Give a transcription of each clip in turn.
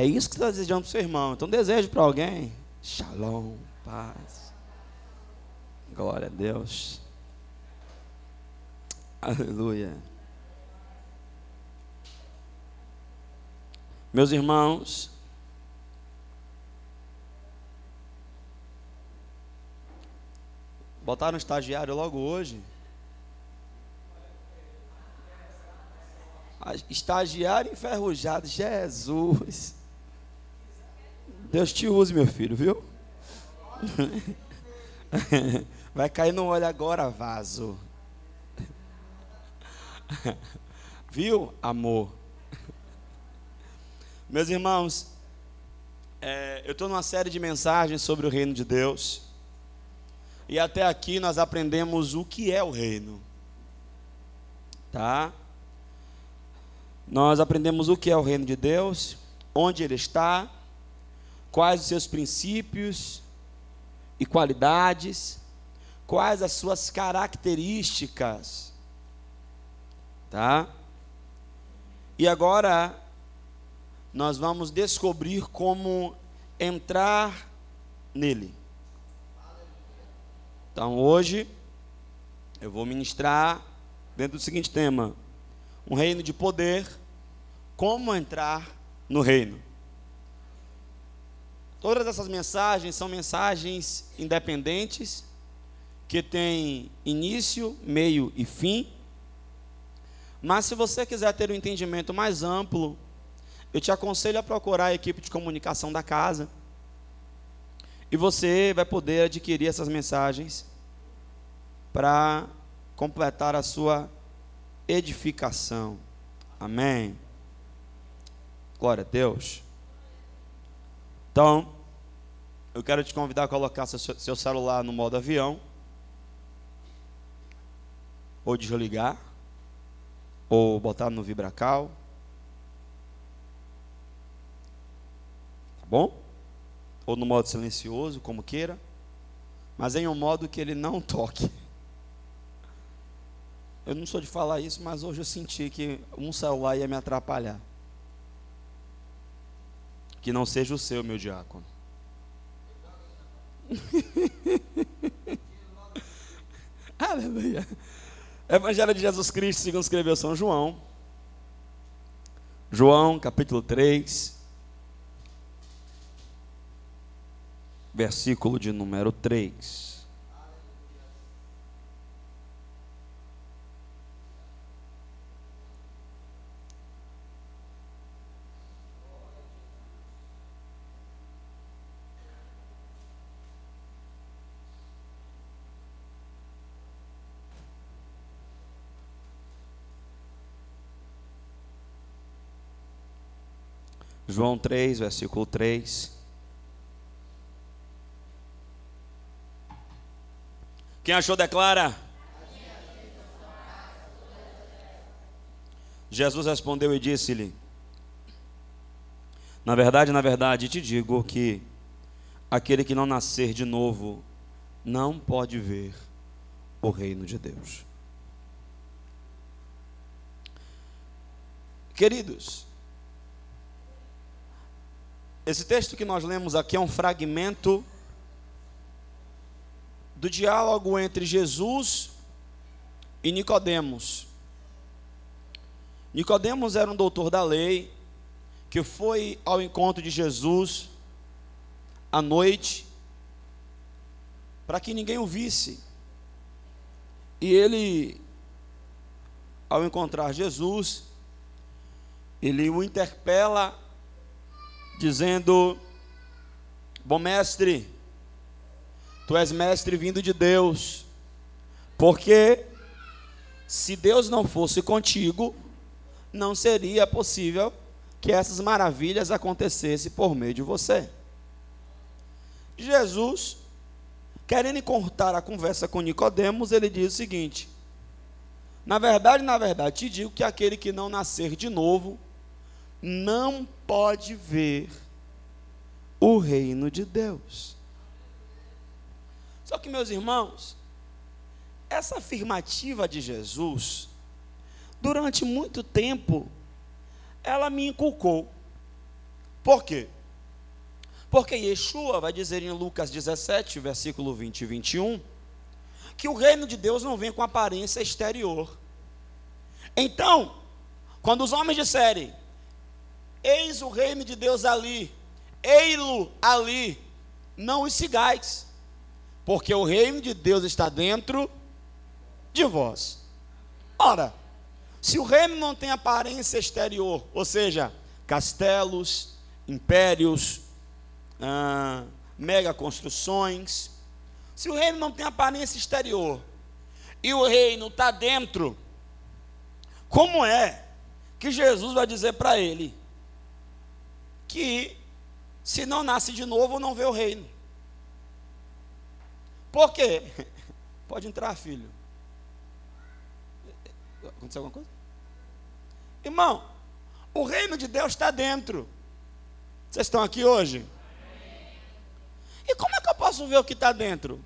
É isso que você está desejando para o seu irmão. Então desejo para alguém. Shalom, paz. Glória a Deus. Aleluia. Meus irmãos, botaram estagiário logo hoje. Estagiário enferrujado, Jesus. Deus te use, meu filho, viu? Vai cair no olho agora, vaso. Viu, amor? Meus irmãos, é, eu estou numa série de mensagens sobre o reino de Deus. E até aqui nós aprendemos o que é o reino. Tá? Nós aprendemos o que é o reino de Deus, onde ele está, quais os seus princípios e qualidades, quais as suas características. Tá? E agora nós vamos descobrir como entrar nele. Então hoje eu vou ministrar dentro do seguinte tema: um reino de poder, como entrar no reino. Todas essas mensagens são mensagens independentes, que têm início, meio e fim. Mas se você quiser ter um entendimento mais amplo eu te aconselho a procurar a equipe de comunicação da casa. E você vai poder adquirir essas mensagens para completar a sua edificação. Amém. Glória a Deus. Então, eu quero te convidar a colocar seu celular no modo avião, ou desligar, ou botar no vibracal bom? Ou no modo silencioso, como queira, mas em um modo que ele não toque. Eu não sou de falar isso, mas hoje eu senti que um celular ia me atrapalhar. Que não seja o seu, meu diácono. Aleluia. Evangelho de Jesus Cristo, segundo escreveu São João. João, capítulo 3. versículo de número 3. João 3, versículo 3. Quem achou, declara. Jesus respondeu e disse-lhe: Na verdade, na verdade, te digo que aquele que não nascer de novo não pode ver o reino de Deus. Queridos, esse texto que nós lemos aqui é um fragmento do diálogo entre Jesus e Nicodemos. Nicodemos era um doutor da lei que foi ao encontro de Jesus à noite para que ninguém o visse. E ele ao encontrar Jesus, ele o interpela dizendo: Bom mestre, Tu és mestre vindo de Deus. Porque se Deus não fosse contigo, não seria possível que essas maravilhas acontecessem por meio de você. Jesus, querendo cortar a conversa com Nicodemos, ele diz o seguinte: Na verdade, na verdade, te digo que aquele que não nascer de novo não pode ver o reino de Deus. Só que, meus irmãos, essa afirmativa de Jesus, durante muito tempo, ela me inculcou Por quê? Porque Yeshua vai dizer em Lucas 17, versículo 20 e 21, que o reino de Deus não vem com aparência exterior. Então, quando os homens disserem, eis o reino de Deus ali, ei-lo ali, não os sigais, porque o reino de Deus está dentro de vós. Ora, se o reino não tem aparência exterior, ou seja, castelos, impérios, ah, mega construções, se o reino não tem aparência exterior e o reino está dentro, como é que Jesus vai dizer para ele que se não nasce de novo não vê o reino? Por quê? Pode entrar, filho. Aconteceu alguma coisa? Irmão, o reino de Deus está dentro. Vocês estão aqui hoje? E como é que eu posso ver o que está dentro?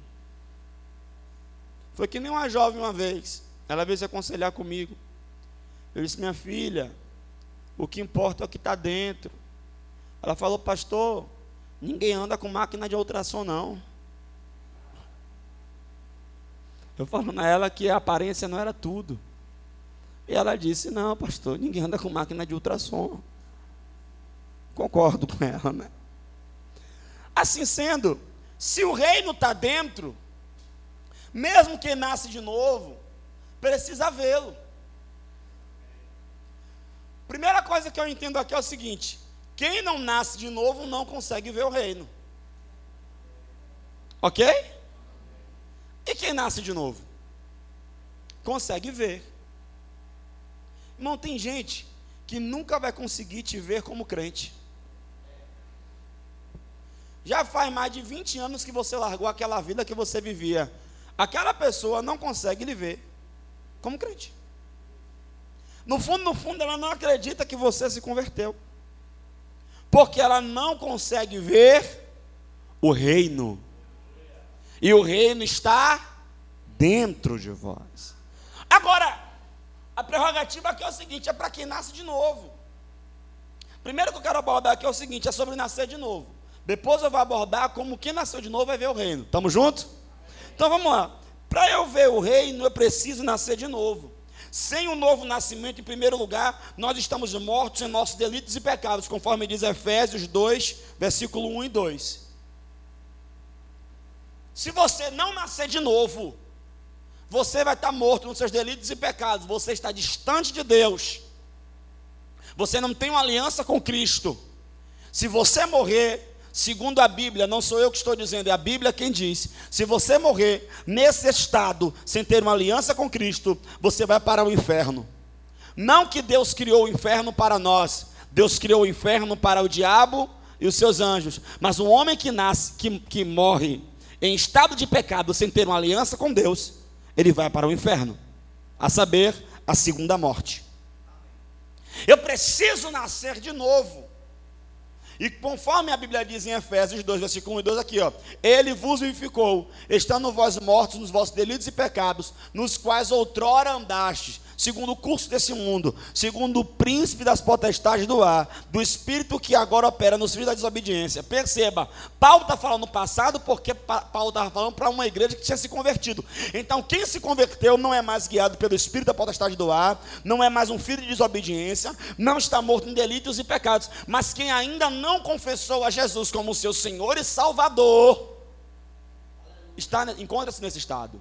Foi que nem uma jovem uma vez. Ela veio se aconselhar comigo. Eu disse, minha filha, o que importa é o que está dentro. Ela falou, pastor, ninguém anda com máquina de ultrassom, não. Eu falando a ela que a aparência não era tudo. E ela disse: Não, pastor, ninguém anda com máquina de ultrassom. Concordo com ela, né? Assim sendo, se o reino está dentro, mesmo quem nasce de novo, precisa vê-lo. Primeira coisa que eu entendo aqui é o seguinte: quem não nasce de novo não consegue ver o reino. Ok? E quem nasce de novo? Consegue ver. Irmão, tem gente que nunca vai conseguir te ver como crente. Já faz mais de 20 anos que você largou aquela vida que você vivia. Aquela pessoa não consegue lhe ver como crente. No fundo, no fundo, ela não acredita que você se converteu. Porque ela não consegue ver o reino. E o reino está dentro de vós. Agora, a prerrogativa aqui é o seguinte: é para quem nasce de novo. Primeiro que eu quero abordar aqui é o seguinte: é sobre nascer de novo. Depois eu vou abordar como quem nasceu de novo vai ver o reino. Estamos juntos? Então vamos lá. Para eu ver o reino, eu preciso nascer de novo. Sem o novo nascimento, em primeiro lugar, nós estamos mortos em nossos delitos e pecados, conforme diz Efésios 2, versículo 1 e 2. Se você não nascer de novo, você vai estar morto nos seus delitos e pecados, você está distante de Deus, você não tem uma aliança com Cristo. Se você morrer, segundo a Bíblia, não sou eu que estou dizendo, é a Bíblia quem diz: se você morrer nesse estado, sem ter uma aliança com Cristo, você vai para o inferno. Não que Deus criou o inferno para nós, Deus criou o inferno para o diabo e os seus anjos, mas o homem que nasce, que, que morre em estado de pecado, sem ter uma aliança com Deus, ele vai para o inferno, a saber, a segunda morte. Eu preciso nascer de novo. E conforme a Bíblia diz em Efésios 2, versículo 1 e 2, aqui, ó, Ele vos vivificou, estando vós mortos nos vossos delitos e pecados, nos quais outrora andastes, segundo o curso desse mundo, segundo o príncipe das potestades do ar, do espírito que agora opera nos filhos da desobediência. Perceba, Paulo está falando no passado porque Paulo estava falando para uma igreja que tinha se convertido. Então, quem se converteu não é mais guiado pelo espírito da potestade do ar, não é mais um filho de desobediência, não está morto em delitos e pecados, mas quem ainda não confessou a Jesus como seu Senhor e Salvador, está encontra-se nesse estado.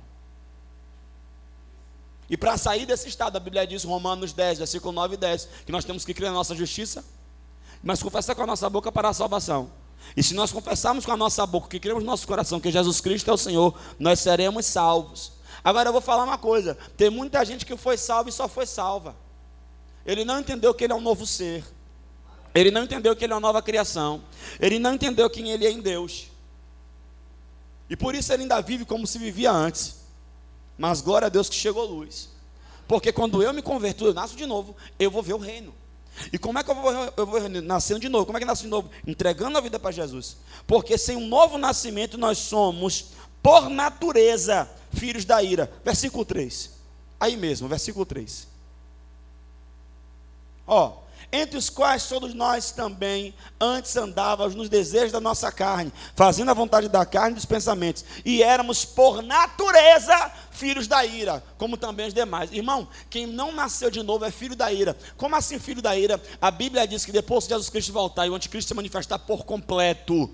E para sair desse estado, a Bíblia diz, Romanos 10, versículo 9 e 10, que nós temos que crer na nossa justiça, mas confessar com a nossa boca para a salvação. E se nós confessarmos com a nossa boca que cremos no nosso coração que Jesus Cristo é o Senhor, nós seremos salvos. Agora eu vou falar uma coisa: tem muita gente que foi salva e só foi salva. Ele não entendeu que ele é um novo ser. Ele não entendeu que ele é uma nova criação. Ele não entendeu quem ele é em Deus. E por isso ele ainda vive como se vivia antes. Mas glória a Deus que chegou luz. Porque quando eu me converto, eu nasço de novo, eu vou ver o reino. E como é que eu vou, eu vou nascendo de novo? Como é que nasce de novo? Entregando a vida para Jesus. Porque sem um novo nascimento nós somos, por natureza, filhos da ira. Versículo 3. Aí mesmo, versículo 3. Ó, entre os quais todos nós também antes andávamos nos desejos da nossa carne, fazendo a vontade da carne e dos pensamentos, e éramos por natureza filhos da ira, como também os demais. Irmão, quem não nasceu de novo é filho da ira. Como assim filho da ira? A Bíblia diz que depois de Jesus Cristo voltar e o anticristo se manifestar por completo,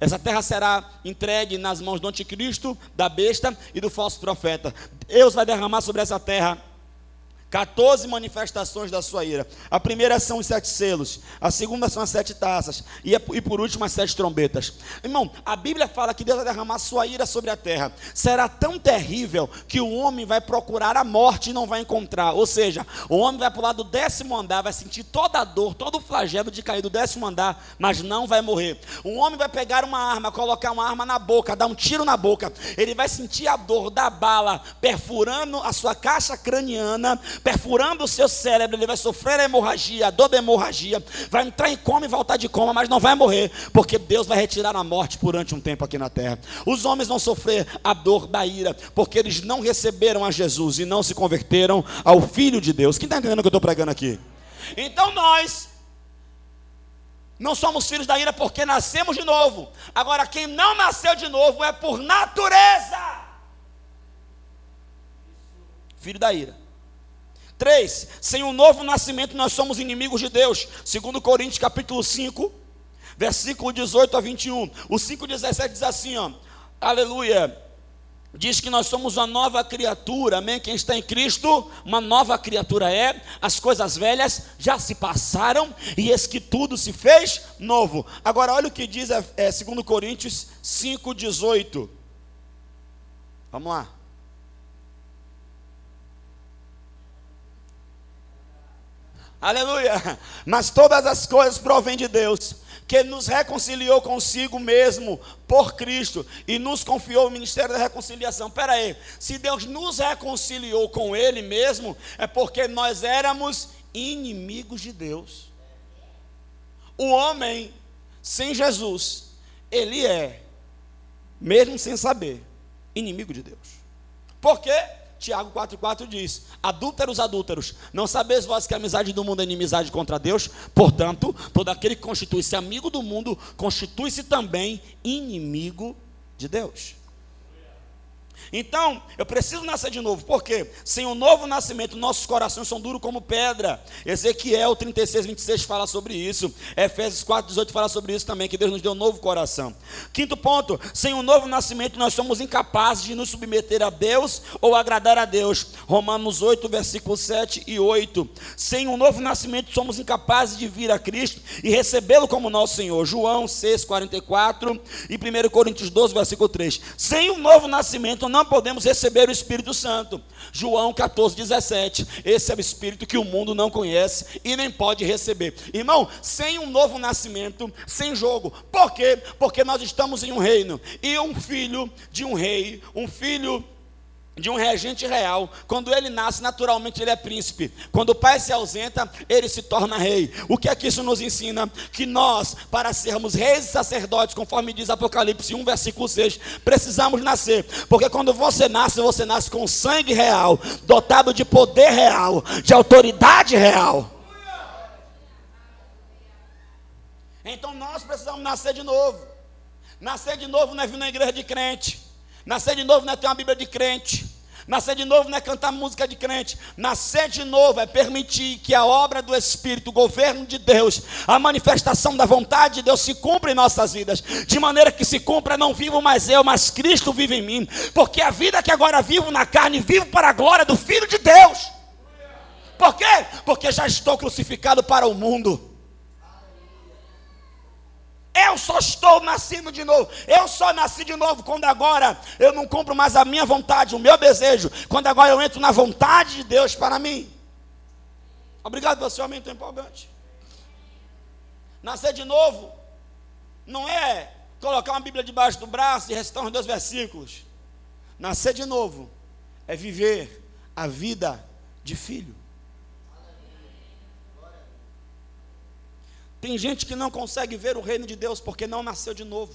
essa terra será entregue nas mãos do anticristo, da besta e do falso profeta. Deus vai derramar sobre essa terra 14 manifestações da sua ira. A primeira são os sete selos, a segunda são as sete taças, e, e por último as sete trombetas. Irmão, a Bíblia fala que Deus vai derramar sua ira sobre a terra. Será tão terrível que o homem vai procurar a morte e não vai encontrar. Ou seja, o homem vai pular do décimo andar, vai sentir toda a dor, todo o flagelo de cair do décimo andar, mas não vai morrer. O homem vai pegar uma arma, colocar uma arma na boca, dar um tiro na boca. Ele vai sentir a dor da bala perfurando a sua caixa craniana perfurando o seu cérebro, ele vai sofrer a hemorragia, a dor da hemorragia, vai entrar em coma e voltar de coma, mas não vai morrer, porque Deus vai retirar a morte durante um tempo aqui na terra. Os homens vão sofrer a dor da ira, porque eles não receberam a Jesus e não se converteram ao Filho de Deus. Quem está entendendo o que eu estou pregando aqui? Então nós não somos filhos da ira porque nascemos de novo. Agora, quem não nasceu de novo é por natureza. Filho da ira. 3. Sem um novo nascimento nós somos inimigos de Deus. Segundo Coríntios capítulo 5, versículo 18 a 21. O 5:17 diz assim, ó: Aleluia. Diz que nós somos uma nova criatura, amém? Quem está em Cristo, uma nova criatura é. As coisas velhas já se passaram e eis que tudo se fez novo. Agora, olha o que diz é, é 2 Coríntios 5,18. Vamos lá. Aleluia. Mas todas as coisas provêm de Deus, que nos reconciliou consigo mesmo por Cristo e nos confiou o ministério da reconciliação. Espera aí, se Deus nos reconciliou com Ele mesmo, é porque nós éramos inimigos de Deus. O homem sem Jesus, ele é, mesmo sem saber, inimigo de Deus. Por quê? Tiago 4,4 diz: Adúlteros, adúlteros, não sabeis vós que a amizade do mundo é inimizade contra Deus? Portanto, todo aquele que constitui-se amigo do mundo, constitui-se também inimigo de Deus. Então, eu preciso nascer de novo, porque sem o um novo nascimento, nossos corações são duros como pedra. Ezequiel 36, 26 fala sobre isso. Efésios 4, 18 fala sobre isso também, que Deus nos deu um novo coração. Quinto ponto: sem um novo nascimento, nós somos incapazes de nos submeter a Deus ou agradar a Deus. Romanos 8, versículos 7 e 8. Sem um novo nascimento, somos incapazes de vir a Cristo e recebê-lo como nosso Senhor. João 6, 44 e 1 Coríntios 12, versículo 3. Sem um novo nascimento, não podemos receber o Espírito Santo. João 14, 17. Esse é o Espírito que o mundo não conhece e nem pode receber. Irmão, sem um novo nascimento, sem jogo. Por quê? Porque nós estamos em um reino. E um filho de um rei, um filho de um regente real. Quando ele nasce, naturalmente ele é príncipe. Quando o pai se ausenta, ele se torna rei. O que é que isso nos ensina? Que nós, para sermos reis e sacerdotes, conforme diz Apocalipse 1, versículo 6, precisamos nascer. Porque quando você nasce, você nasce com sangue real, dotado de poder real, de autoridade real. Então nós precisamos nascer de novo. Nascer de novo não é vir na igreja de crente. Nascer de novo não é ter uma Bíblia de crente. Nascer de novo não é cantar música de crente. Nascer de novo é permitir que a obra do Espírito, o governo de Deus, a manifestação da vontade de Deus se cumpra em nossas vidas. De maneira que se cumpra, não vivo mais eu, mas Cristo vive em mim. Porque a vida que agora vivo na carne, vivo para a glória do Filho de Deus. Por quê? Porque já estou crucificado para o mundo. Eu só estou nascendo de novo. Eu só nasci de novo quando agora eu não compro mais a minha vontade, o meu desejo. Quando agora eu entro na vontade de Deus para mim. Obrigado pelo seu aumento empolgante. Nascer de novo não é colocar uma Bíblia debaixo do braço e recitar uns dois versículos. Nascer de novo é viver a vida de filho. Tem gente que não consegue ver o reino de Deus porque não nasceu de novo.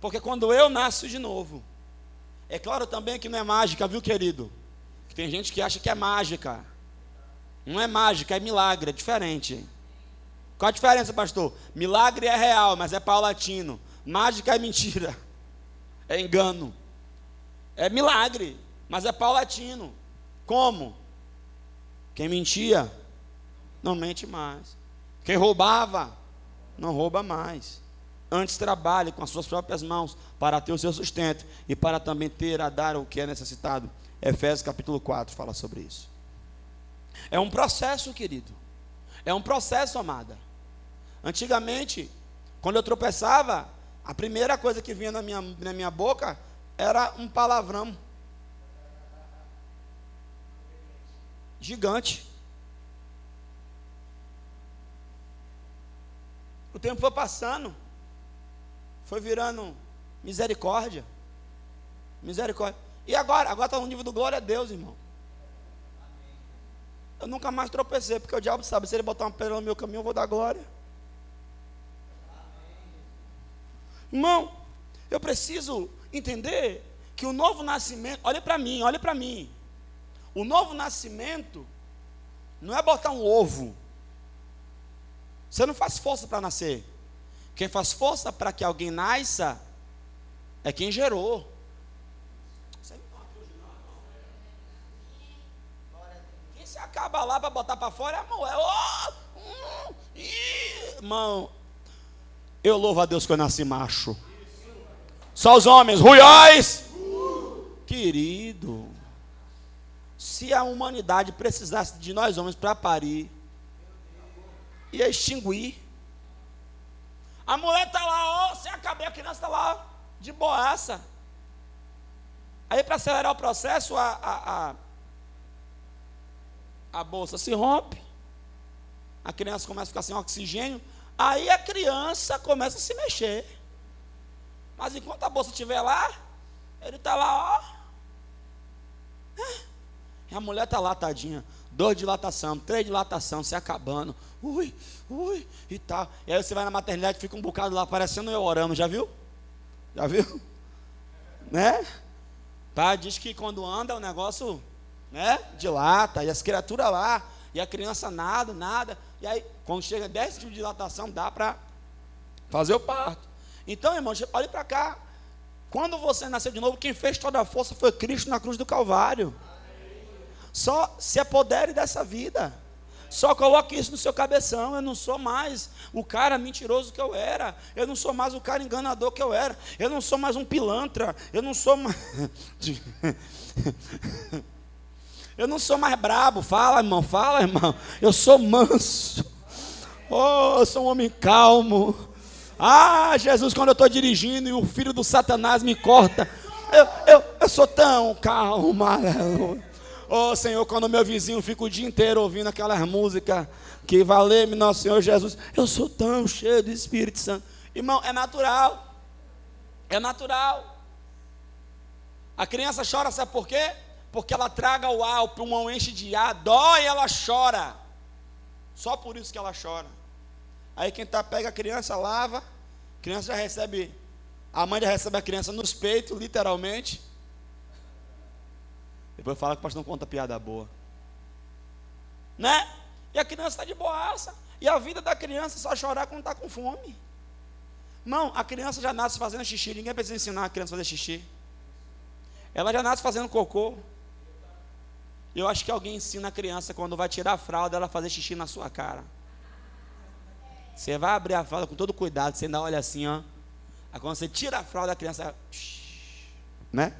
Porque quando eu nasço de novo, é claro também que não é mágica, viu, querido? Tem gente que acha que é mágica. Não é mágica, é milagre, é diferente. Qual a diferença, pastor? Milagre é real, mas é paulatino. Mágica é mentira. É engano. É milagre, mas é paulatino. Como? Quem mentia, não mente mais. Quem roubava, não rouba mais. Antes trabalhe com as suas próprias mãos para ter o seu sustento e para também ter a dar o que é necessitado. Efésios capítulo 4 fala sobre isso. É um processo, querido. É um processo, amada. Antigamente, quando eu tropeçava, a primeira coisa que vinha na minha, na minha boca era um palavrão. Gigante. O tempo foi passando, foi virando misericórdia. Misericórdia. E agora? Agora está no nível do glória a Deus, irmão. Eu nunca mais tropecei, porque o diabo sabe, se ele botar uma pedra no meu caminho, eu vou dar glória. Irmão, eu preciso entender que o novo nascimento, olhe para mim, olhe para mim. O novo nascimento não é botar um ovo. Você não faz força para nascer. Quem faz força para que alguém nasça é quem gerou. Quem se acaba lá para botar para fora é a mulher. Oh, hum, irmão, eu louvo a Deus que eu nasci macho. Só os homens, ruióis. Querido, se a humanidade precisasse de nós homens para parir, ia extinguir. A mulher está lá, ó, se acabei, a criança está lá, de boaça. Aí, para acelerar o processo, a, a, a, a bolsa se rompe, a criança começa a ficar sem oxigênio, Aí a criança começa a se mexer. Mas enquanto a bolsa estiver lá, ele está lá, ó. E a mulher está lá, tadinha. Dois dilatação, três dilatação, se acabando. Ui, ui, e tal. E aí você vai na maternidade fica um bocado lá, parecendo eu orando, já viu? Já viu? Né? Tá, diz que quando anda o negócio, né? Dilata, e as criaturas lá, e a criança nada, nada. E aí, quando chega 10 tipos de dilatação, dá para fazer o parto. Então, irmão, olhe para cá. Quando você nasceu de novo, quem fez toda a força foi Cristo na cruz do Calvário. Só se apodere dessa vida. Só coloque isso no seu cabeção. Eu não sou mais o cara mentiroso que eu era. Eu não sou mais o cara enganador que eu era. Eu não sou mais um pilantra. Eu não sou mais. Eu não sou mais brabo. Fala, irmão, fala, irmão. Eu sou manso. Oh, eu sou um homem calmo. Ah, Jesus, quando eu estou dirigindo e o filho do Satanás me corta, eu, eu, eu sou tão calmo, aleluia. Oh, Senhor, quando meu vizinho fica o dia inteiro ouvindo aquelas músicas que valeu-me nosso Senhor Jesus, eu sou tão cheio do Espírito Santo. Irmão, é natural. É natural. A criança chora, sabe por quê? porque ela traga o ar, o pulmão enche de ar, dói, ela chora. Só por isso que ela chora. Aí quem tá pega a criança, lava, a criança já recebe, a mãe já recebe a criança nos peitos, literalmente. Depois fala que o pastor não conta piada boa. Né? E a criança está de boaça. E a vida da criança é só chorar quando está com fome. Não, a criança já nasce fazendo xixi. Ninguém precisa ensinar a criança a fazer xixi. Ela já nasce fazendo cocô. Eu acho que alguém ensina a criança quando vai tirar a fralda, ela fazer xixi na sua cara. Você vai abrir a fralda com todo cuidado, você ainda olha assim, ó. Aí quando você tira a fralda, a criança. Né?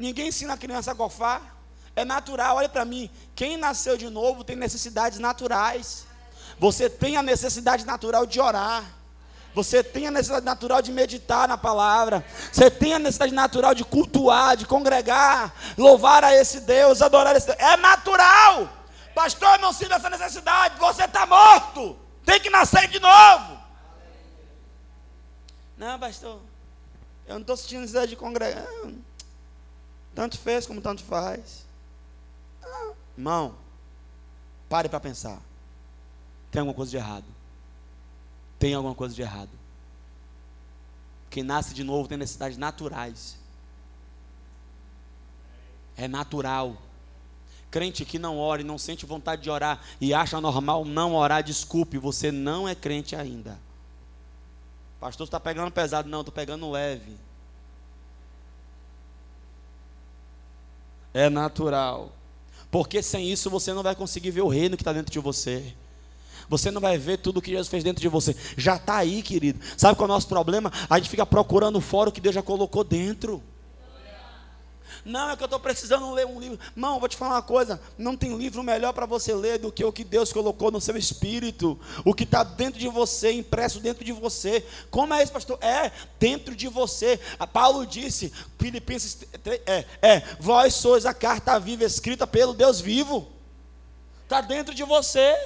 Ninguém ensina a criança a gofar. É natural, olha para mim. Quem nasceu de novo tem necessidades naturais. Você tem a necessidade natural de orar. Você tem a necessidade natural de meditar na palavra. Você tem a necessidade natural de cultuar, de congregar, louvar a esse Deus, adorar esse Deus. É natural. Pastor, eu não sinto essa necessidade. Você está morto. Tem que nascer de novo. Não, pastor. Eu não estou sentindo necessidade de congregar. Tanto fez como tanto faz. Ah, irmão, pare para pensar. Tem alguma coisa de errado tem alguma coisa de errado. Quem nasce de novo tem necessidades naturais. É natural. Crente que não ora e não sente vontade de orar e acha normal não orar, desculpe, você não é crente ainda. Pastor, está pegando pesado? Não, estou pegando leve. É natural. Porque sem isso você não vai conseguir ver o reino que está dentro de você. Você não vai ver tudo o que Jesus fez dentro de você. Já está aí, querido. Sabe qual é o nosso problema? A gente fica procurando fora o que Deus já colocou dentro. Não, é que eu estou precisando ler um livro. Não, vou te falar uma coisa: não tem livro melhor para você ler do que o que Deus colocou no seu espírito, o que está dentro de você, impresso dentro de você. Como é isso, pastor? É dentro de você. A Paulo disse, Filipenses, é, é, vós sois a carta viva escrita pelo Deus vivo, está dentro de você.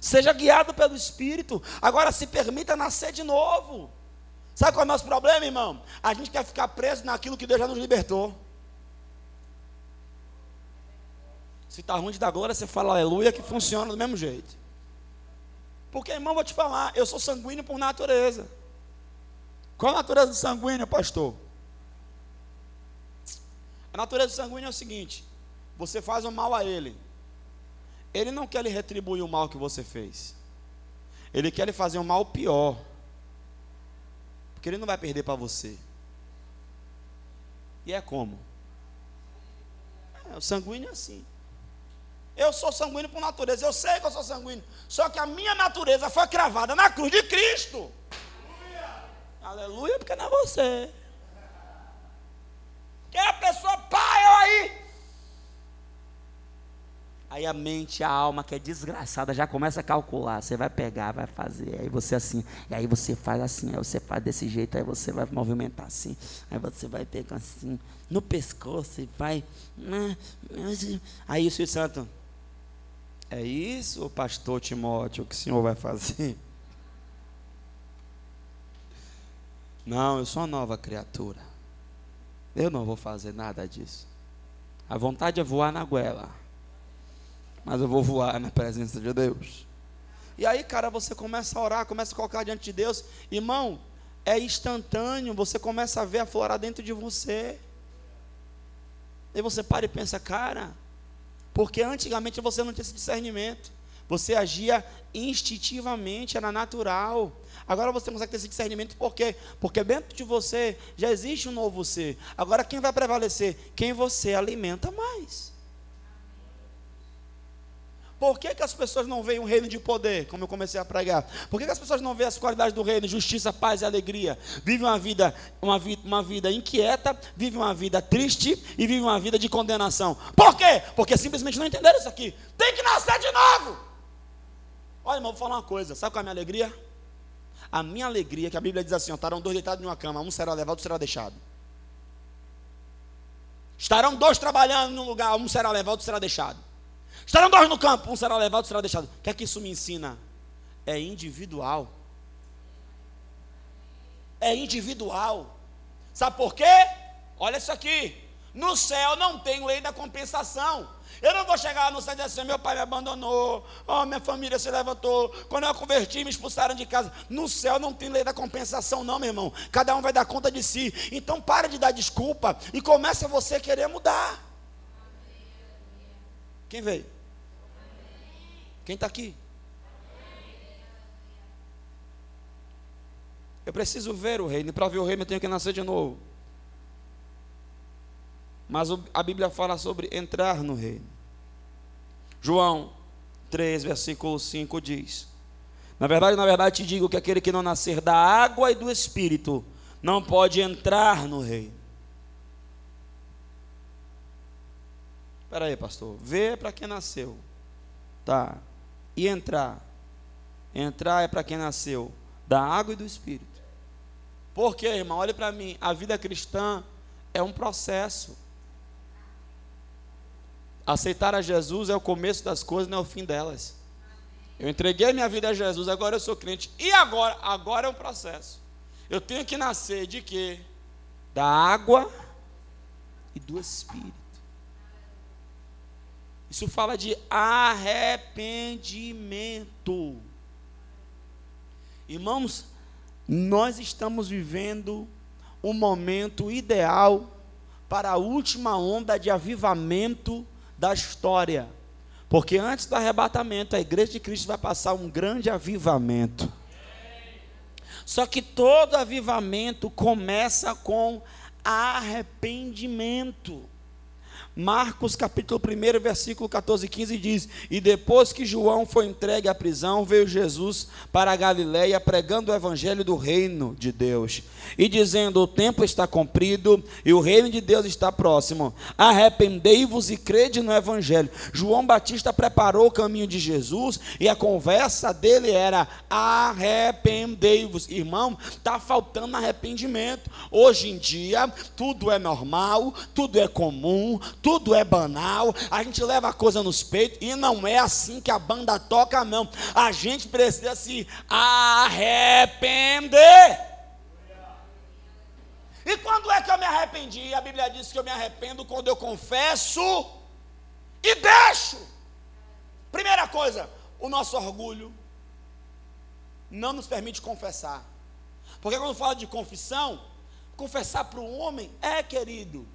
Seja guiado pelo Espírito. Agora se permita nascer de novo. Sabe qual é o nosso problema, irmão? A gente quer ficar preso naquilo que Deus já nos libertou. Se está ruim de dar glória, você fala aleluia, que funciona do mesmo jeito. Porque, irmão, vou te falar, eu sou sanguíneo por natureza. Qual a natureza do sanguíneo, pastor? A natureza do sanguíneo é o seguinte: você faz o mal a ele, ele não quer lhe retribuir o mal que você fez, ele quer lhe fazer um mal pior. Porque ele não vai perder para você. E é como? É, o sanguíneo é assim. Eu sou sanguíneo por natureza, eu sei que eu sou sanguíneo. Só que a minha natureza foi cravada na cruz de Cristo. Aleluia, Aleluia porque não é você. Que é a pessoa, pai, eu aí. Aí a mente, a alma que é desgraçada já começa a calcular. Você vai pegar, vai fazer. Aí você assim, aí você faz assim, aí você faz desse jeito, aí você vai movimentar assim. Aí você vai pegar assim no pescoço e vai. Né, aí o Espírito Santo. É isso, pastor Timóteo, que o senhor vai fazer? Não, eu sou uma nova criatura. Eu não vou fazer nada disso. A vontade é voar na goela mas eu vou voar na presença de Deus. E aí, cara, você começa a orar, começa a colocar diante de Deus, irmão, é instantâneo, você começa a ver aflorar dentro de você. E você para e pensa, cara, porque antigamente você não tinha esse discernimento. Você agia instintivamente, era natural. Agora você consegue ter esse discernimento por quê? Porque dentro de você já existe um novo ser. Agora quem vai prevalecer? Quem você alimenta mais. Por que, que as pessoas não veem um reino de poder, como eu comecei a pregar? Por que, que as pessoas não veem as qualidades do reino, justiça, paz e alegria? Vivem uma vida, uma vida, uma vida inquieta, vivem uma vida triste e vivem uma vida de condenação. Por quê? Porque simplesmente não entenderam isso aqui. Tem que nascer de novo. Olha, irmão, vou falar uma coisa. Sabe qual é a minha alegria? A minha alegria é que a Bíblia diz assim: estarão dois deitados em uma cama, um será levado, outro será deixado. Estarão dois trabalhando num lugar, um será levado, outro será deixado. Estarão dois no campo, um será levado, outro será deixado. O que é que isso me ensina? É individual. É individual. Sabe por quê? Olha isso aqui. No céu não tem lei da compensação. Eu não vou chegar lá no céu e dizer assim: meu pai me abandonou, oh, minha família se levantou. Quando eu converti, me expulsaram de casa. No céu não tem lei da compensação, não, meu irmão. Cada um vai dar conta de si. Então para de dar desculpa e comece a você querer mudar. Quem veio? Quem está aqui? Eu preciso ver o reino, para ver o reino eu tenho que nascer de novo. Mas a Bíblia fala sobre entrar no reino. João 3, versículo 5 diz: Na verdade, na verdade te digo que aquele que não nascer da água e do espírito não pode entrar no reino. Espera aí, pastor. Vê para quem nasceu. Tá e entrar. Entrar é para quem nasceu da água e do Espírito. Por quê, irmão? Olha para mim, a vida cristã é um processo. Aceitar a Jesus é o começo das coisas, não é o fim delas. Eu entreguei minha vida a Jesus, agora eu sou crente. E agora? Agora é um processo. Eu tenho que nascer de quê? Da água e do Espírito. Isso fala de arrependimento. Irmãos, nós estamos vivendo um momento ideal para a última onda de avivamento da história. Porque antes do arrebatamento, a igreja de Cristo vai passar um grande avivamento. Só que todo avivamento começa com arrependimento. Marcos capítulo 1, versículo 14 e 15 diz: E depois que João foi entregue à prisão, veio Jesus para a Galiléia pregando o evangelho do reino de Deus e dizendo: O tempo está cumprido e o reino de Deus está próximo. Arrependei-vos e crede no evangelho. João Batista preparou o caminho de Jesus e a conversa dele era: arrependei-vos. Irmão, está faltando arrependimento. Hoje em dia, tudo é normal, tudo é comum, tudo é banal, a gente leva a coisa nos peitos e não é assim que a banda toca, não. A gente precisa se arrepender. E quando é que eu me arrependi? A Bíblia diz que eu me arrependo quando eu confesso e deixo. Primeira coisa, o nosso orgulho não nos permite confessar. Porque quando fala de confissão, confessar para o homem é querido.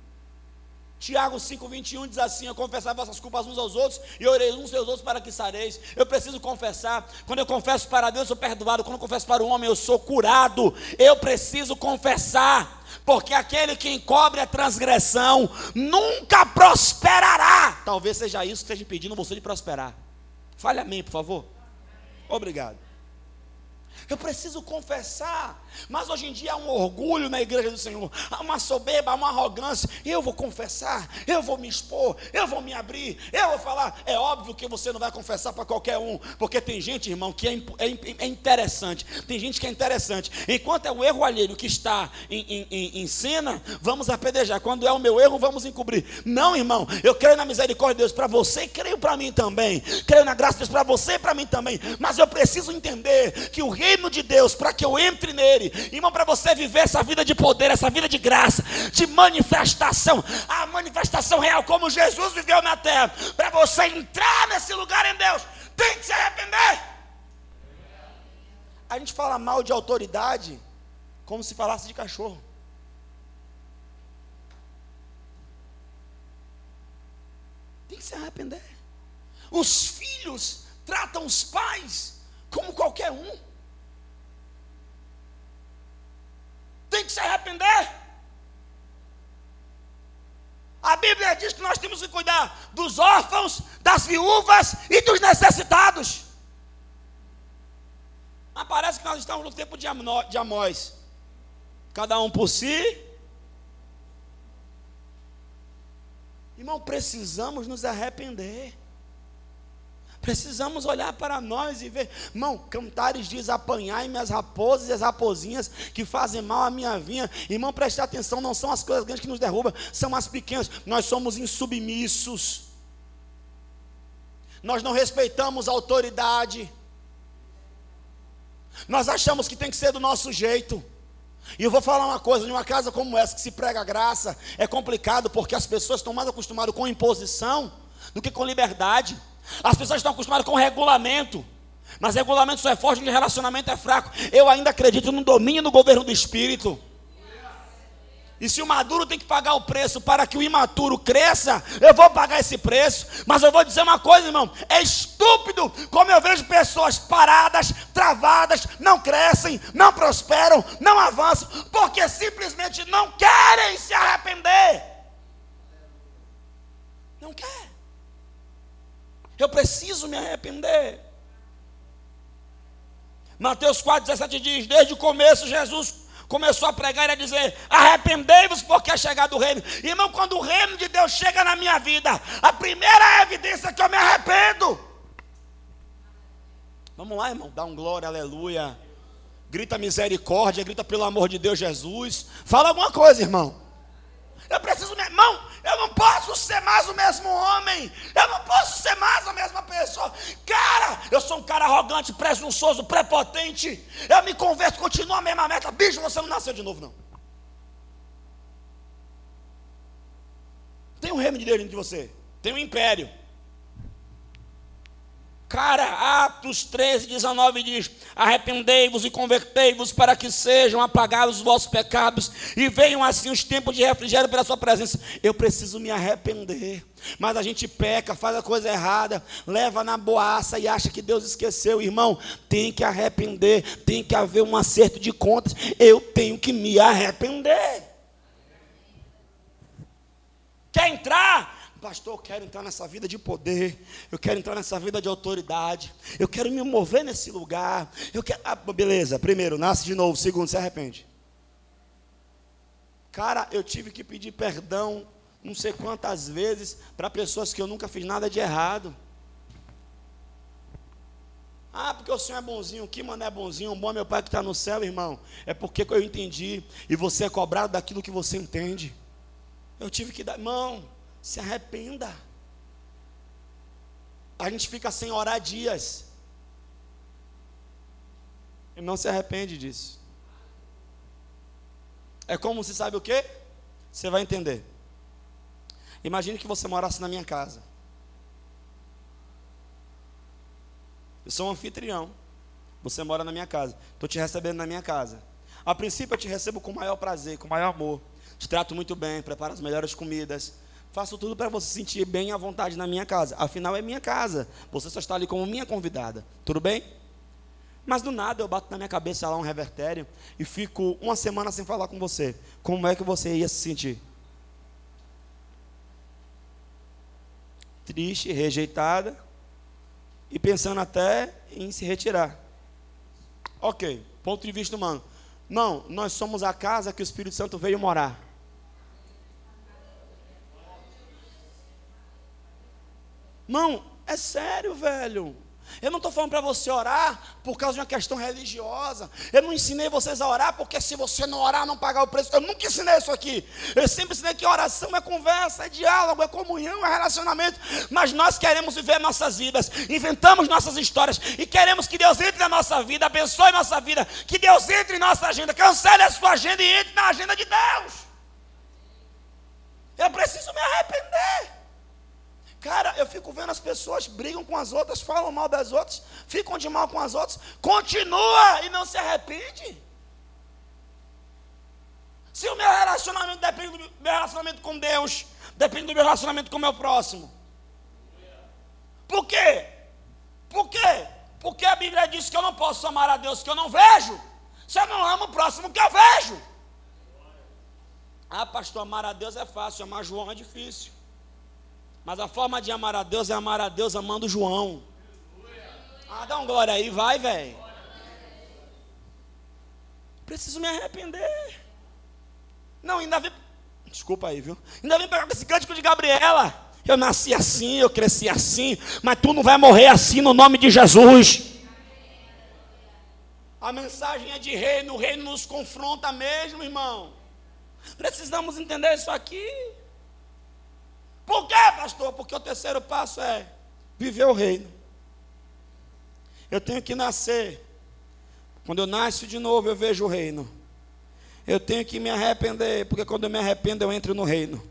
Tiago 5,21 diz assim: Eu confessar vossas culpas uns aos outros e orei uns seus outros para que sareis. Eu preciso confessar. Quando eu confesso para Deus, eu sou perdoado. Quando eu confesso para o homem, eu sou curado. Eu preciso confessar. Porque aquele que encobre a transgressão nunca prosperará. Talvez seja isso que esteja impedindo você de prosperar. Fale amém, por favor. Obrigado. Eu preciso confessar. Mas hoje em dia há um orgulho na igreja do Senhor, há uma soberba, há uma arrogância. Eu vou confessar, eu vou me expor, eu vou me abrir, eu vou falar. É óbvio que você não vai confessar para qualquer um, porque tem gente, irmão, que é, é, é, interessante. Tem gente que é interessante. Enquanto é o erro alheio que está em, em, em cena, vamos apedrejar. Quando é o meu erro, vamos encobrir. Não, irmão, eu creio na misericórdia de Deus para você e creio para mim também. Creio na graça de Deus para você e para mim também. Mas eu preciso entender que o reino de Deus, para que eu entre nele, Irmão, para você viver essa vida de poder, essa vida de graça, de manifestação, a manifestação real, como Jesus viveu na terra, para você entrar nesse lugar em Deus, tem que se arrepender. A gente fala mal de autoridade como se falasse de cachorro. Tem que se arrepender. Os filhos tratam os pais como qualquer um. Tem que se arrepender. A Bíblia diz que nós temos que cuidar dos órfãos, das viúvas e dos necessitados. Mas parece que nós estamos no tempo de, Amós. Cada um por si. Irmão, precisamos nos arrepender. Precisamos olhar para nós e ver, irmão, Cantares diz: apanhai-me as raposas e as raposinhas que fazem mal à minha vinha. Irmão, preste atenção, não são as coisas grandes que nos derrubam, são as pequenas. Nós somos insubmissos, nós não respeitamos a autoridade, nós achamos que tem que ser do nosso jeito. E eu vou falar uma coisa: em uma casa como essa, que se prega graça, é complicado porque as pessoas estão mais acostumadas com imposição do que com liberdade. As pessoas estão acostumadas com regulamento. Mas regulamento só é forte e relacionamento é fraco. Eu ainda acredito no domínio do governo do Espírito. E se o maduro tem que pagar o preço para que o imaturo cresça, eu vou pagar esse preço. Mas eu vou dizer uma coisa, irmão: é estúpido como eu vejo pessoas paradas, travadas, não crescem, não prosperam, não avançam, porque simplesmente não querem se arrepender. Não quer. Eu preciso me arrepender. Mateus 4,17 diz: Desde o começo, Jesus começou a pregar e a dizer: Arrependei-vos, porque é chegado o reino. Irmão, quando o reino de Deus chega na minha vida, a primeira evidência é que eu me arrependo. Vamos lá, irmão, dá um glória, aleluia. Grita misericórdia, grita pelo amor de Deus, Jesus. Fala alguma coisa, irmão. Eu preciso, meu irmão, eu não posso ser mais o mesmo homem. Eu não posso ser mais a mesma pessoa. Cara, eu sou um cara arrogante, presunçoso, prepotente. Eu me converto, continuo a mesma meta. Bicho, você não nasceu de novo, não. Tem um reino de dentro de você. Tem um império. Cara, Atos 13, 19 diz: Arrependei-vos e convertei-vos para que sejam apagados os vossos pecados e venham assim os tempos de refrigério pela Sua presença. Eu preciso me arrepender. Mas a gente peca, faz a coisa errada, leva na boaça e acha que Deus esqueceu. Irmão, tem que arrepender, tem que haver um acerto de contas. Eu tenho que me arrepender. Quer entrar? Pastor, eu quero entrar nessa vida de poder, eu quero entrar nessa vida de autoridade, eu quero me mover nesse lugar. Eu quero. Ah, beleza, primeiro, nasce de novo, segundo, se arrepende. Cara, eu tive que pedir perdão não sei quantas vezes para pessoas que eu nunca fiz nada de errado. Ah, porque o Senhor é bonzinho, que mano é bonzinho, um bom é meu Pai que está no céu, irmão. É porque eu entendi, e você é cobrado daquilo que você entende. Eu tive que dar, irmão, se arrependa. A gente fica sem orar dias. E não se arrepende disso. É como se sabe o que? Você vai entender. Imagine que você morasse na minha casa. Eu sou um anfitrião. Você mora na minha casa. Estou te recebendo na minha casa. A princípio eu te recebo com o maior prazer, com o maior amor. Te trato muito bem, preparo as melhores comidas Faço tudo para você se sentir bem à vontade na minha casa. Afinal, é minha casa. Você só está ali como minha convidada. Tudo bem? Mas do nada eu bato na minha cabeça lá um revertério e fico uma semana sem falar com você. Como é que você ia se sentir? Triste, rejeitada e pensando até em se retirar. Ok, ponto de vista humano. Não, nós somos a casa que o Espírito Santo veio morar. Irmão, é sério, velho. Eu não estou falando para você orar por causa de uma questão religiosa. Eu não ensinei vocês a orar porque se você não orar, não pagar o preço. Eu nunca ensinei isso aqui. Eu sempre ensinei que oração é conversa, é diálogo, é comunhão, é relacionamento. Mas nós queremos viver nossas vidas, inventamos nossas histórias e queremos que Deus entre na nossa vida, abençoe nossa vida, que Deus entre em nossa agenda, cancele a sua agenda e entre na agenda de Deus. Eu preciso me arrepender. Cara, eu fico vendo as pessoas brigam com as outras, falam mal das outras, ficam de mal com as outras, continua e não se arrepende. Se o meu relacionamento depende do meu relacionamento com Deus, depende do meu relacionamento com o meu próximo. Por quê? Por quê? Porque a Bíblia diz que eu não posso amar a Deus que eu não vejo, se eu não amo o próximo que eu vejo. Ah, pastor, amar a Deus é fácil, amar João é difícil. Mas a forma de amar a Deus é amar a Deus amando João. Ah, dá um glória aí, vai, velho. Preciso me arrepender. Não, ainda vem. Desculpa aí, viu? Ainda vem pegar esse cântico de Gabriela. Eu nasci assim, eu cresci assim, mas tu não vai morrer assim no nome de Jesus. A mensagem é de reino, o reino nos confronta mesmo, irmão. Precisamos entender isso aqui. Por quê, pastor? Porque o terceiro passo é viver o reino. Eu tenho que nascer. Quando eu nasço de novo, eu vejo o reino. Eu tenho que me arrepender, porque quando eu me arrependo, eu entro no reino.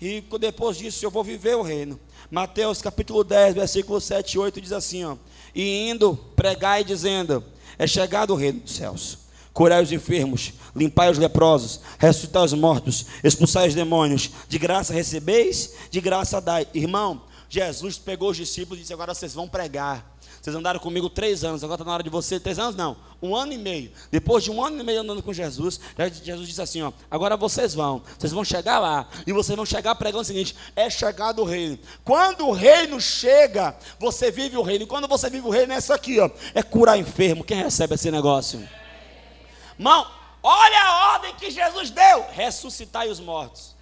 E depois disso eu vou viver o reino. Mateus capítulo 10, versículo 7 e 8 diz assim: ó, E indo, pregai dizendo: É chegado o reino dos céus curai os enfermos, limpai os leprosos, ressuscitai os mortos, expulsai os demônios. De graça recebeis, de graça dai. Irmão, Jesus pegou os discípulos e disse: Agora vocês vão pregar. Vocês andaram comigo três anos, agora está na hora de você. Três anos não, um ano e meio. Depois de um ano e meio andando com Jesus, Jesus disse assim: ó, agora vocês vão, vocês vão chegar lá, e vocês vão chegar pregando o seguinte: é chegado o reino. Quando o reino chega, você vive o reino. E quando você vive o reino, é isso aqui, ó, é curar enfermo. Quem recebe esse negócio? Mão, olha a ordem que Jesus deu: ressuscitai os mortos.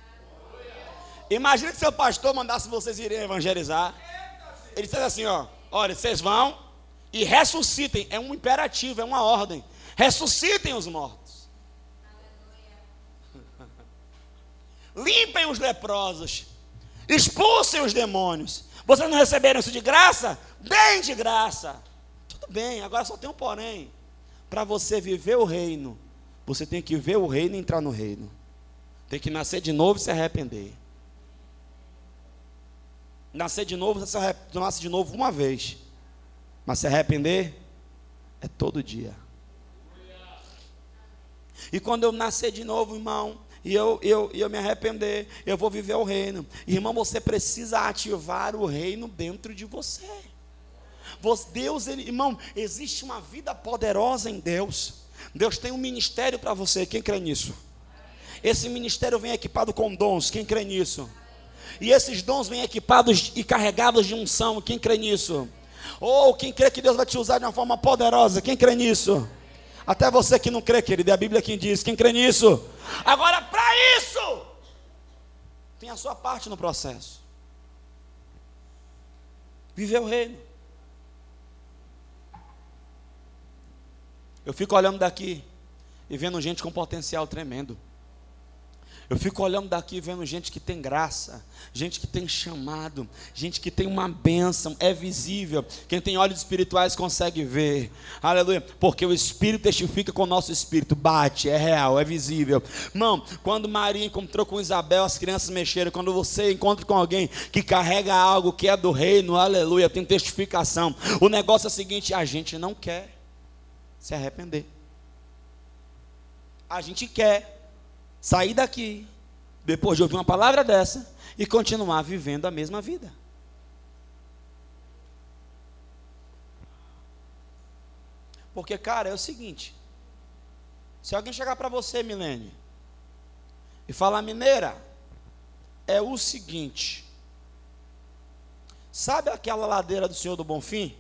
Imagina que seu pastor mandasse vocês irem evangelizar. Ele dissesse assim: ó, olha, vocês vão e ressuscitem. É um imperativo, é uma ordem. Ressuscitem os mortos. Limpem os leprosos. Expulsem os demônios. Vocês não receberam isso de graça? Deem de graça. Tudo bem, agora só tem um porém. Para você viver o reino, você tem que ver o reino e entrar no reino. Tem que nascer de novo e se arrepender. nascer de novo, você nasce de novo uma vez. Mas se arrepender, é todo dia. E quando eu nascer de novo, irmão, e eu, eu, eu me arrepender, eu vou viver o reino. Irmão, você precisa ativar o reino dentro de você. Deus, ele, irmão, existe uma vida poderosa em Deus. Deus tem um ministério para você. Quem crê nisso? Esse ministério vem equipado com dons. Quem crê nisso? E esses dons vêm equipados e carregados de unção. Quem crê nisso? Ou quem crê que Deus vai te usar de uma forma poderosa? Quem crê nisso? Até você que não crê, querido, é a Bíblia quem diz. Quem crê nisso? Agora, para isso, tem a sua parte no processo. Viver o reino. Eu fico olhando daqui e vendo gente com potencial tremendo. Eu fico olhando daqui vendo gente que tem graça, gente que tem chamado, gente que tem uma bênção, é visível. Quem tem olhos espirituais consegue ver. Aleluia. Porque o Espírito testifica com o nosso espírito, bate, é real, é visível. Irmão, quando Maria encontrou com Isabel, as crianças mexeram. Quando você encontra com alguém que carrega algo que é do reino, aleluia, tem testificação. O negócio é o seguinte: a gente não quer se arrepender. A gente quer sair daqui, depois de ouvir uma palavra dessa, e continuar vivendo a mesma vida. Porque, cara, é o seguinte: se alguém chegar para você, Milene, e falar, mineira, é o seguinte, sabe aquela ladeira do Senhor do Bonfim?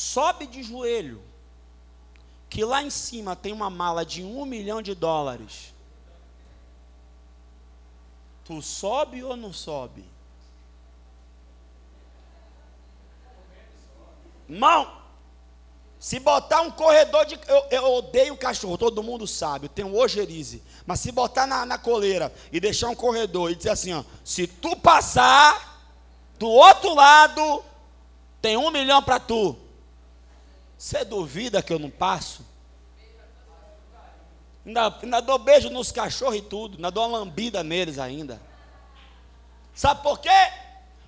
Sobe de joelho, que lá em cima tem uma mala de um milhão de dólares, tu sobe ou não sobe? Irmão, se botar um corredor de. Eu, eu, odeio cachorro, todo mundo sabe, eu tenho ojerize. Mas se botar na, na coleira e deixar um corredor e dizer assim: ó, se tu passar do outro lado, tem um milhão para tu. Você duvida que eu não passo? Ainda, ainda dou beijo nos cachorros e tudo, ainda dou uma lambida neles ainda. Sabe por quê?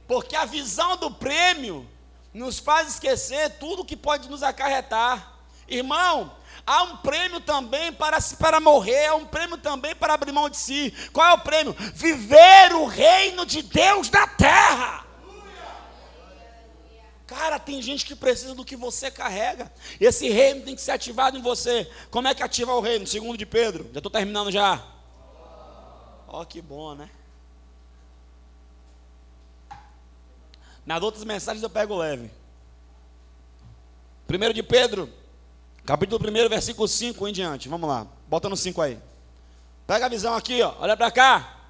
Porque a visão do prêmio nos faz esquecer tudo que pode nos acarretar. Irmão, há um prêmio também para, para morrer, há um prêmio também para abrir mão de si. Qual é o prêmio? Viver o reino de Deus na terra. Cara, tem gente que precisa do que você carrega. Esse reino tem que ser ativado em você. Como é que ativa o reino? Segundo de Pedro. Já estou terminando já. Ó, oh, que bom, né? Nas outras mensagens eu pego leve. Primeiro de Pedro, capítulo 1, versículo 5 em diante. Vamos lá. Bota no 5 aí. Pega a visão aqui, ó. Olha para cá.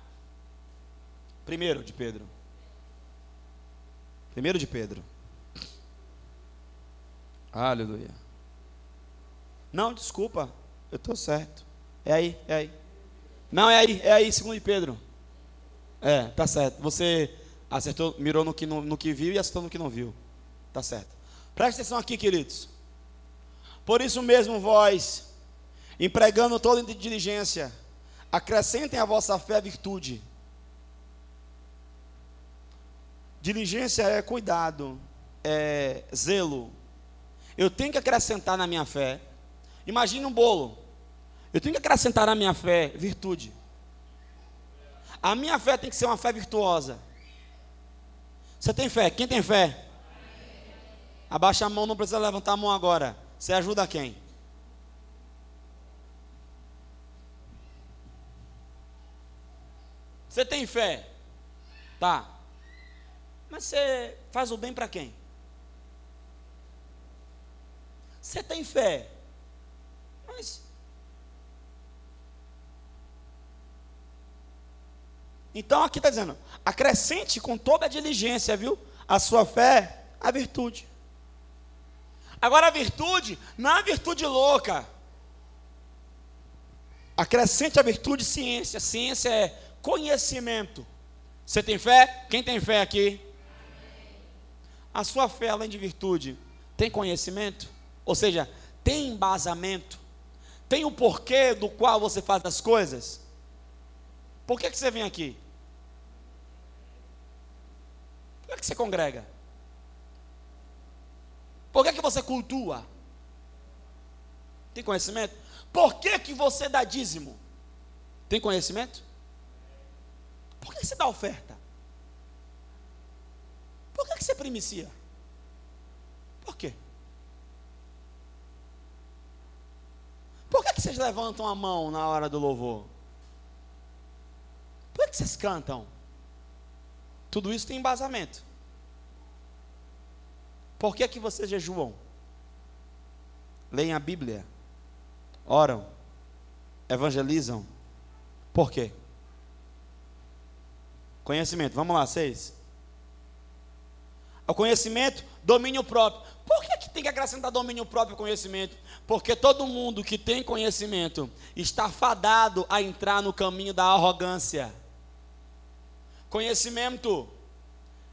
Primeiro de Pedro. Primeiro de Pedro. Aleluia. Não, desculpa, eu estou certo. É aí, é aí. Não, é aí, é aí, segundo Pedro. É, tá certo. Você acertou, mirou no que, no, no que viu e acertou no que não viu. Tá certo. Preste atenção aqui, queridos. Por isso mesmo, vós, empregando toda diligência, acrescentem a vossa fé virtude. Diligência é cuidado, é zelo, eu tenho que acrescentar na minha fé. Imagine um bolo. Eu tenho que acrescentar na minha fé virtude. A minha fé tem que ser uma fé virtuosa. Você tem fé? Quem tem fé? Abaixa a mão, não precisa levantar a mão agora. Você ajuda quem? Você tem fé? Tá. Mas você faz o bem para quem? Você tem fé. Mas. Então aqui está dizendo: acrescente com toda a diligência, viu? A sua fé, a virtude. Agora a virtude não é virtude louca. Acrescente a virtude ciência. Ciência é conhecimento. Você tem fé? Quem tem fé aqui? A sua fé, além de virtude, tem conhecimento? Ou seja, tem embasamento, tem o porquê do qual você faz as coisas. Por que, que você vem aqui? que você congrega? Por que, que você cultua? Tem conhecimento? Por que, que você dá dízimo? Tem conhecimento? Por que você dá oferta? Por que, que você primicia? Por quê? Por que, que vocês levantam a mão na hora do louvor? Por que vocês cantam? Tudo isso tem embasamento. Por que, que vocês jejuam? Leem a Bíblia, oram, evangelizam. Por quê? Conhecimento, vamos lá, seis. O conhecimento, domínio próprio. Por que, que tem que acrescentar domínio próprio conhecimento? Porque todo mundo que tem conhecimento está fadado a entrar no caminho da arrogância. Conhecimento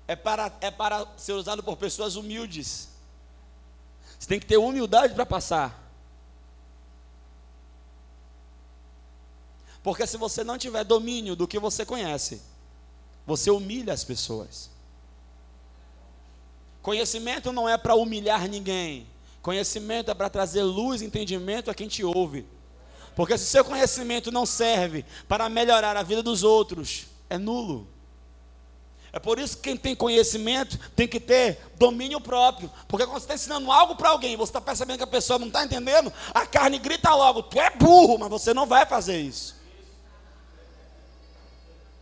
é para, é para ser usado por pessoas humildes. Você tem que ter humildade para passar. Porque se você não tiver domínio do que você conhece, você humilha as pessoas. Conhecimento não é para humilhar ninguém. Conhecimento é para trazer luz e entendimento a quem te ouve. Porque se seu conhecimento não serve para melhorar a vida dos outros, é nulo. É por isso que quem tem conhecimento tem que ter domínio próprio. Porque quando você está ensinando algo para alguém, você está percebendo que a pessoa não está entendendo, a carne grita logo: Tu é burro, mas você não vai fazer isso.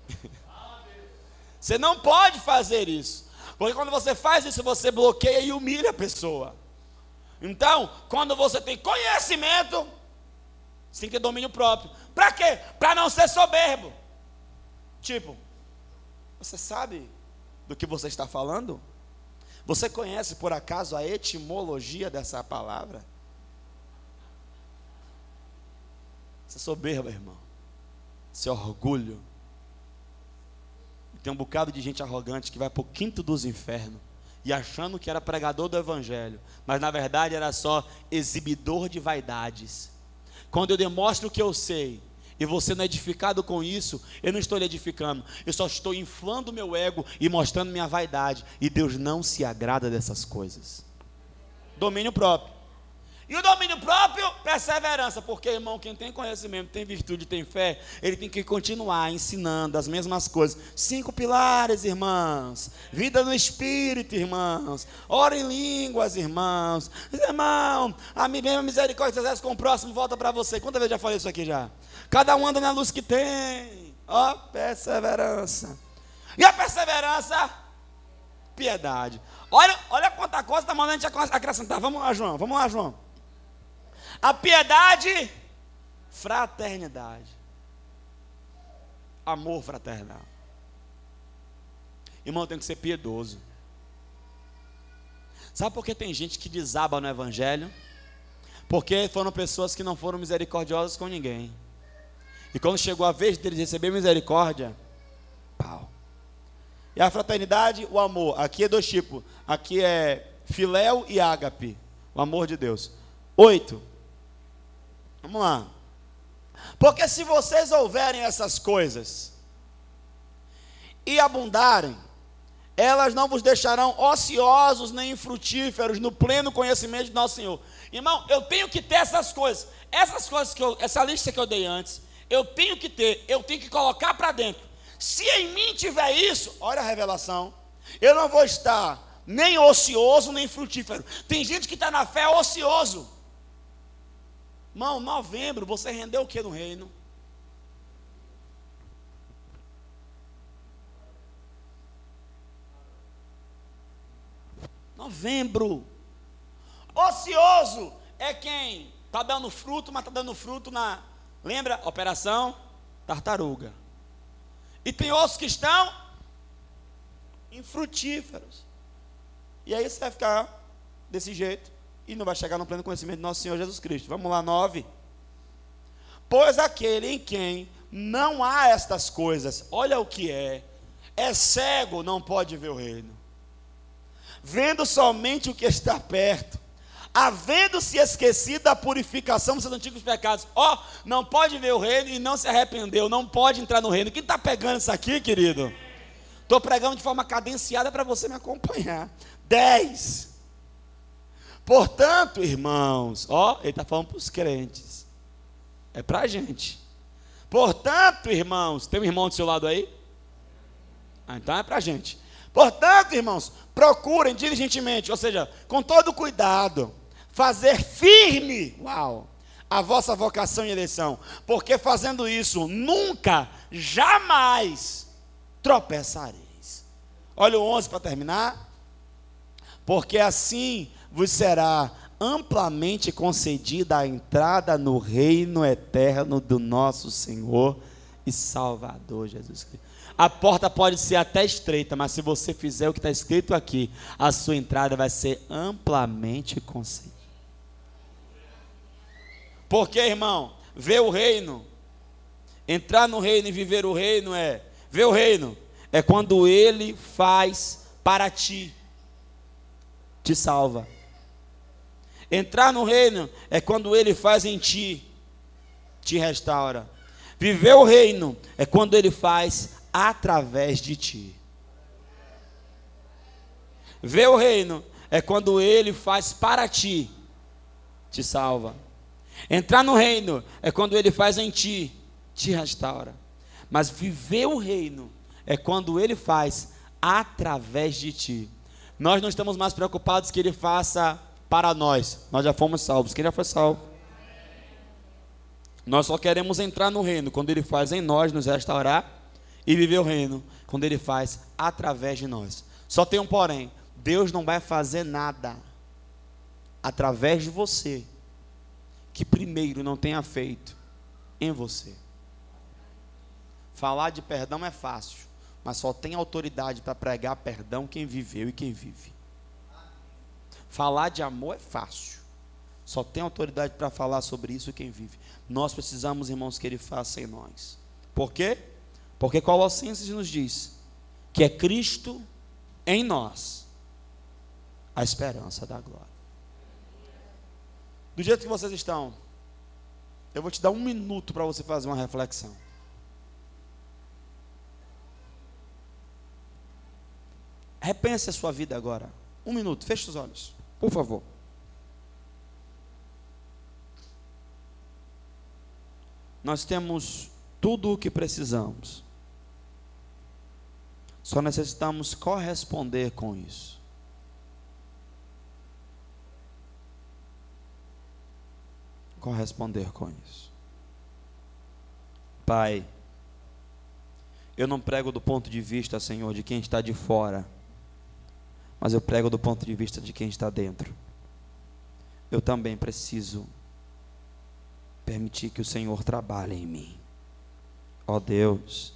você não pode fazer isso. Porque quando você faz isso, você bloqueia e humilha a pessoa. Então, quando você tem conhecimento, você tem que ter domínio próprio. Para quê? Para não ser soberbo. Tipo, você sabe do que você está falando? Você conhece por acaso a etimologia dessa palavra? Você é soberba, irmão. Seu orgulho. Tem um bocado de gente arrogante que vai para o quinto dos infernos e achando que era pregador do evangelho, mas na verdade era só exibidor de vaidades. Quando eu demonstro o que eu sei, e você não é edificado com isso, eu não estou lhe edificando, eu só estou inflando meu ego e mostrando minha vaidade, e Deus não se agrada dessas coisas. Domínio próprio. E o domínio próprio, perseverança, porque irmão, quem tem conhecimento, tem virtude, tem fé, ele tem que continuar ensinando as mesmas coisas. Cinco pilares, irmãos. Vida no espírito, irmãos. Ora em línguas, irmãos. Irmão, a mesma misericórdia que com o próximo volta para você. Quantas vezes já falei isso aqui já? Cada um anda na luz que tem. Ó, oh, perseverança. E a perseverança? Piedade. Olha, olha quanta coisa está mandando a gente acrescentar. Vamos lá, João. Vamos lá, João. A piedade, fraternidade. Amor fraternal. Irmão, tem que ser piedoso. Sabe por que tem gente que desaba no Evangelho? Porque foram pessoas que não foram misericordiosas com ninguém. E quando chegou a vez deles receber misericórdia, pau. E a fraternidade, o amor. Aqui é dois tipos. Aqui é filéu e ágape. O amor de Deus. Oito. Vamos lá. Porque se vocês ouverem essas coisas e abundarem, elas não vos deixarão ociosos nem infrutíferos no pleno conhecimento de nosso Senhor. Irmão, eu tenho que ter essas coisas. Essas coisas que eu, essa lista que eu dei antes, eu tenho que ter, eu tenho que colocar para dentro. Se em mim tiver isso, olha a revelação, eu não vou estar nem ocioso nem frutífero. Tem gente que está na fé ocioso. Irmão, novembro, você rendeu o que no reino? Novembro. Ocioso é quem está dando fruto, mas está dando fruto na. Lembra? Operação Tartaruga. E tem outros que estão infrutíferos. E aí você vai ficar desse jeito e não vai chegar no pleno conhecimento de nosso Senhor Jesus Cristo. Vamos lá, nove. Pois aquele em quem não há estas coisas, olha o que é, é cego, não pode ver o reino. Vendo somente o que está perto, havendo-se esquecido da purificação dos seus antigos pecados. Ó, oh, não pode ver o reino e não se arrependeu, não pode entrar no reino. Quem está pegando isso aqui, querido? Estou pregando de forma cadenciada para você me acompanhar. Dez. Portanto, irmãos, ó, ele está falando para os crentes. É para a gente. Portanto, irmãos, tem um irmão do seu lado aí? Ah, então é para a gente. Portanto, irmãos, procurem diligentemente, ou seja, com todo cuidado, fazer firme, uau, a vossa vocação e eleição, porque fazendo isso, nunca, jamais tropeçareis. Olha o 11 para terminar. Porque assim vos será amplamente concedida a entrada no reino eterno do nosso Senhor e Salvador Jesus Cristo. A porta pode ser até estreita, mas se você fizer o que está escrito aqui, a sua entrada vai ser amplamente concedida. Porque, irmão, ver o reino, entrar no reino e viver o reino é ver o reino é quando ele faz para ti, te salva. Entrar no reino é quando ele faz em ti, te restaura. Viver o reino é quando ele faz através de ti. Ver o reino é quando ele faz para ti, te salva. Entrar no reino é quando ele faz em ti, te restaura. Mas viver o reino é quando ele faz através de ti. Nós não estamos mais preocupados que ele faça para nós. Nós já fomos salvos. Quem já foi salvo? Nós só queremos entrar no reino quando ele faz em nós nos restaurar e viver o reino quando ele faz através de nós. Só tem um porém: Deus não vai fazer nada através de você que primeiro não tenha feito em você. Falar de perdão é fácil, mas só tem autoridade para pregar perdão quem viveu e quem vive. Falar de amor é fácil, só tem autoridade para falar sobre isso quem vive. Nós precisamos, irmãos, que Ele faça em nós. Por quê? Porque Colossenses nos diz que é Cristo em nós a esperança da glória. Do jeito que vocês estão, eu vou te dar um minuto para você fazer uma reflexão. Repense a sua vida agora. Um minuto, feche os olhos, por favor. Nós temos tudo o que precisamos. Só necessitamos corresponder com isso. Corresponder com isso. Pai, eu não prego do ponto de vista, Senhor, de quem está de fora, mas eu prego do ponto de vista de quem está dentro. Eu também preciso permitir que o Senhor trabalhe em mim. Ó oh Deus,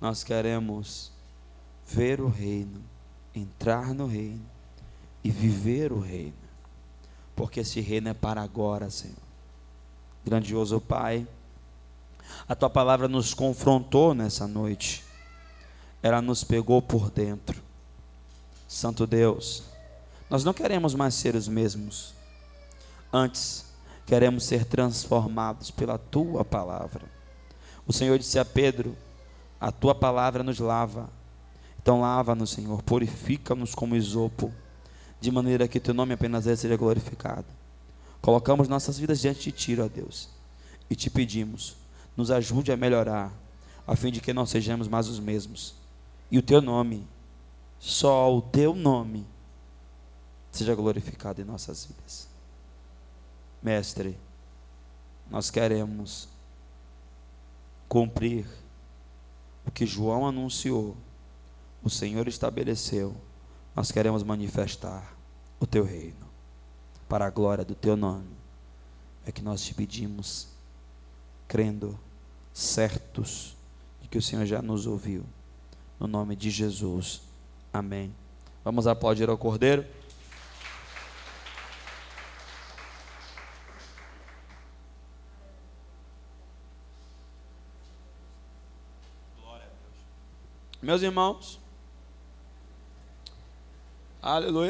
nós queremos ver o reino, entrar no reino e viver o reino, porque esse reino é para agora, Senhor. Grandioso Pai, a tua palavra nos confrontou nessa noite, ela nos pegou por dentro. Santo Deus, nós não queremos mais ser os mesmos, antes queremos ser transformados pela tua palavra. O Senhor disse a Pedro: A tua palavra nos lava então lava-nos, Senhor, purifica-nos como isopo, de maneira que teu nome apenas seja glorificado. Colocamos nossas vidas diante de ti, ó Deus, e te pedimos, nos ajude a melhorar, a fim de que não sejamos mais os mesmos. E o teu nome, só o teu nome, seja glorificado em nossas vidas. Mestre, nós queremos cumprir o que João anunciou o Senhor estabeleceu, nós queremos manifestar o teu reino, para a glória do teu nome. É que nós te pedimos, crendo, certos de que o Senhor já nos ouviu, no nome de Jesus. Amém. Vamos aplaudir ao Cordeiro. Meus irmãos, Aleluia.